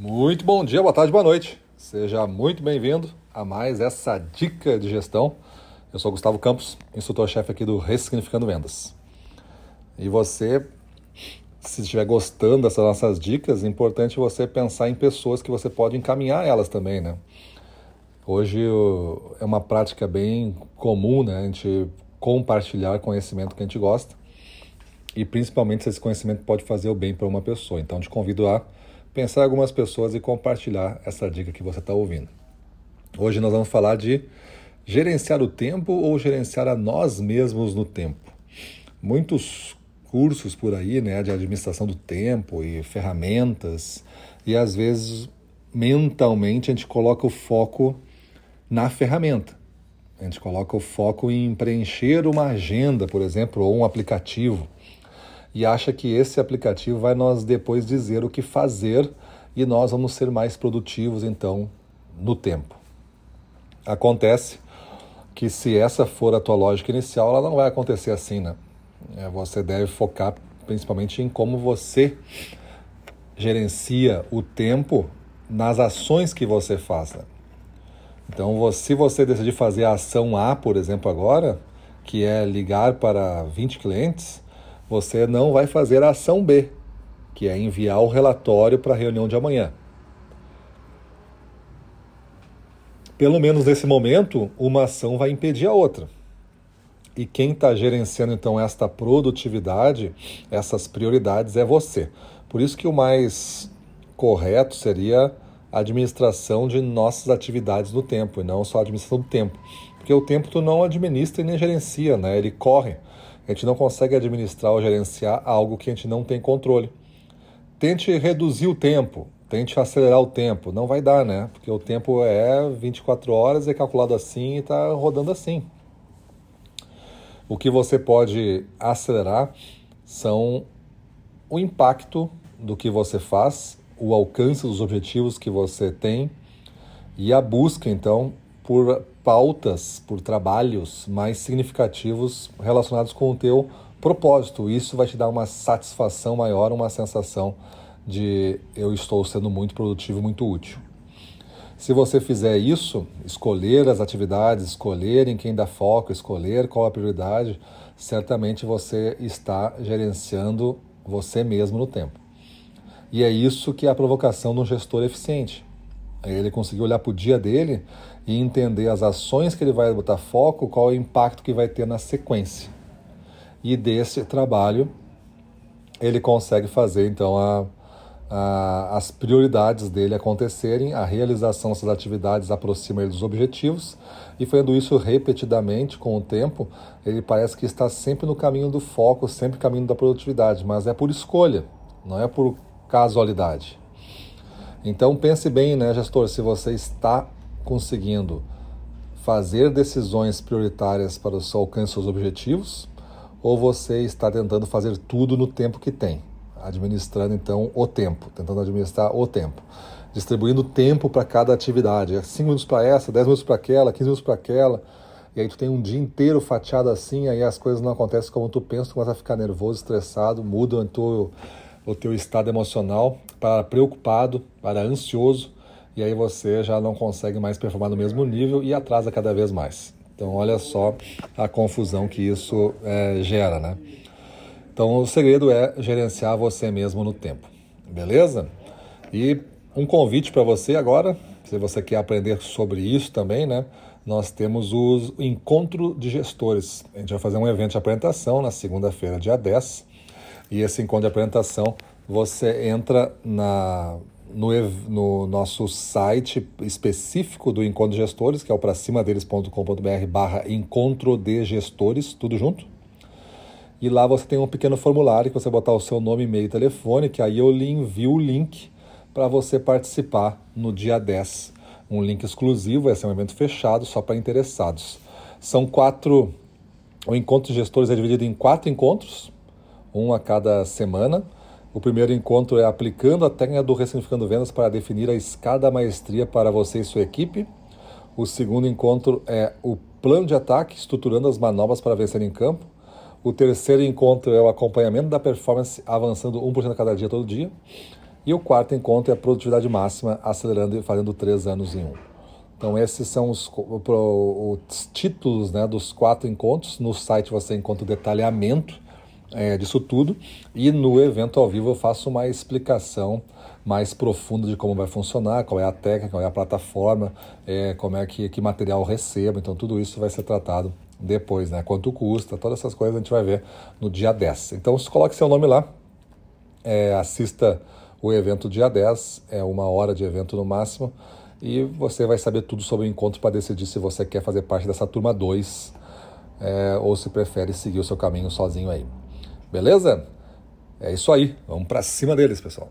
Muito bom dia, boa tarde, boa noite. Seja muito bem-vindo a mais essa dica de gestão. Eu sou Gustavo Campos, instrutor-chefe aqui do Ressignificando Vendas. E você, se estiver gostando dessas nossas dicas, é importante você pensar em pessoas que você pode encaminhar elas também, né? Hoje é uma prática bem comum, né? A gente compartilhar conhecimento que a gente gosta e principalmente se esse conhecimento pode fazer o bem para uma pessoa. Então, te convido a pensar algumas pessoas e compartilhar essa dica que você está ouvindo. Hoje nós vamos falar de gerenciar o tempo ou gerenciar a nós mesmos no tempo. Muitos cursos por aí, né, de administração do tempo e ferramentas, e às vezes mentalmente a gente coloca o foco na ferramenta. A gente coloca o foco em preencher uma agenda, por exemplo, ou um aplicativo, e acha que esse aplicativo vai nós depois dizer o que fazer e nós vamos ser mais produtivos então no tempo. Acontece que se essa for a tua lógica inicial, ela não vai acontecer assim, né? É, você deve focar principalmente em como você gerencia o tempo nas ações que você faz. Né? Então, se você decidir fazer a ação A, por exemplo, agora, que é ligar para 20 clientes, você não vai fazer a ação B, que é enviar o relatório para a reunião de amanhã. Pelo menos nesse momento, uma ação vai impedir a outra. E quem está gerenciando então esta produtividade, essas prioridades, é você. Por isso que o mais correto seria a administração de nossas atividades no tempo, e não só a administração do tempo. Porque o tempo tu não administra e nem gerencia, né? ele corre. A gente não consegue administrar ou gerenciar algo que a gente não tem controle. Tente reduzir o tempo, tente acelerar o tempo. Não vai dar, né? Porque o tempo é 24 horas, é calculado assim e está rodando assim. O que você pode acelerar são o impacto do que você faz o alcance dos objetivos que você tem e a busca, então, por pautas, por trabalhos mais significativos relacionados com o teu propósito. Isso vai te dar uma satisfação maior, uma sensação de eu estou sendo muito produtivo, muito útil. Se você fizer isso, escolher as atividades, escolher em quem dá foco, escolher qual a prioridade, certamente você está gerenciando você mesmo no tempo. E é isso que é a provocação de um gestor eficiente. Ele conseguir olhar para o dia dele e entender as ações que ele vai botar foco, qual é o impacto que vai ter na sequência. E desse trabalho ele consegue fazer então a, a, as prioridades dele acontecerem, a realização dessas atividades aproxima ele dos objetivos e fazendo isso repetidamente com o tempo, ele parece que está sempre no caminho do foco, sempre caminho da produtividade, mas é por escolha, não é por casualidade. Então pense bem, né, gestor, se você está conseguindo fazer decisões prioritárias para o seu alcance seus objetivos ou você está tentando fazer tudo no tempo que tem, administrando então o tempo, tentando administrar o tempo, distribuindo tempo para cada atividade, 5 minutos para essa, 10 minutos para aquela, 15 minutos para aquela, e aí tu tem um dia inteiro fatiado assim, aí as coisas não acontecem como tu pensa, tu começa a ficar nervoso, estressado, muda o teu o teu estado emocional para preocupado, para ansioso, e aí você já não consegue mais performar no mesmo nível e atrasa cada vez mais. Então, olha só a confusão que isso é, gera, né? Então, o segredo é gerenciar você mesmo no tempo, beleza? E um convite para você agora, se você quer aprender sobre isso também, né? Nós temos o encontro de gestores. A gente vai fazer um evento de apresentação na segunda-feira, dia 10, e esse encontro de apresentação, você entra na, no, no, nosso site específico do Encontro de Gestores, que é o para cima deles.com.br barra Encontro de Gestores, tudo junto. E lá você tem um pequeno formulário que você botar o seu nome, e-mail e telefone, que aí eu lhe envio o link para você participar no dia 10. Um link exclusivo, vai ser um evento fechado só para interessados. São quatro. O encontro de gestores é dividido em quatro encontros um a cada semana. O primeiro encontro é aplicando a técnica do Ressignificando Vendas para definir a escada maestria para você e sua equipe. O segundo encontro é o plano de ataque, estruturando as manobras para vencer em campo. O terceiro encontro é o acompanhamento da performance, avançando 1% a cada dia, todo dia. E o quarto encontro é a produtividade máxima, acelerando e fazendo três anos em um. Então esses são os, os títulos né, dos quatro encontros. No site você encontra o detalhamento é, disso tudo. E no evento ao vivo eu faço uma explicação mais profunda de como vai funcionar, qual é a técnica, qual é a plataforma, é, como é que, que material recebo. Então tudo isso vai ser tratado depois, né? Quanto custa, todas essas coisas a gente vai ver no dia 10. Então coloque seu nome lá, é, assista o evento dia 10, é uma hora de evento no máximo, e você vai saber tudo sobre o encontro para decidir se você quer fazer parte dessa turma 2 é, ou se prefere seguir o seu caminho sozinho aí. Beleza? É isso aí, vamos para cima deles, pessoal.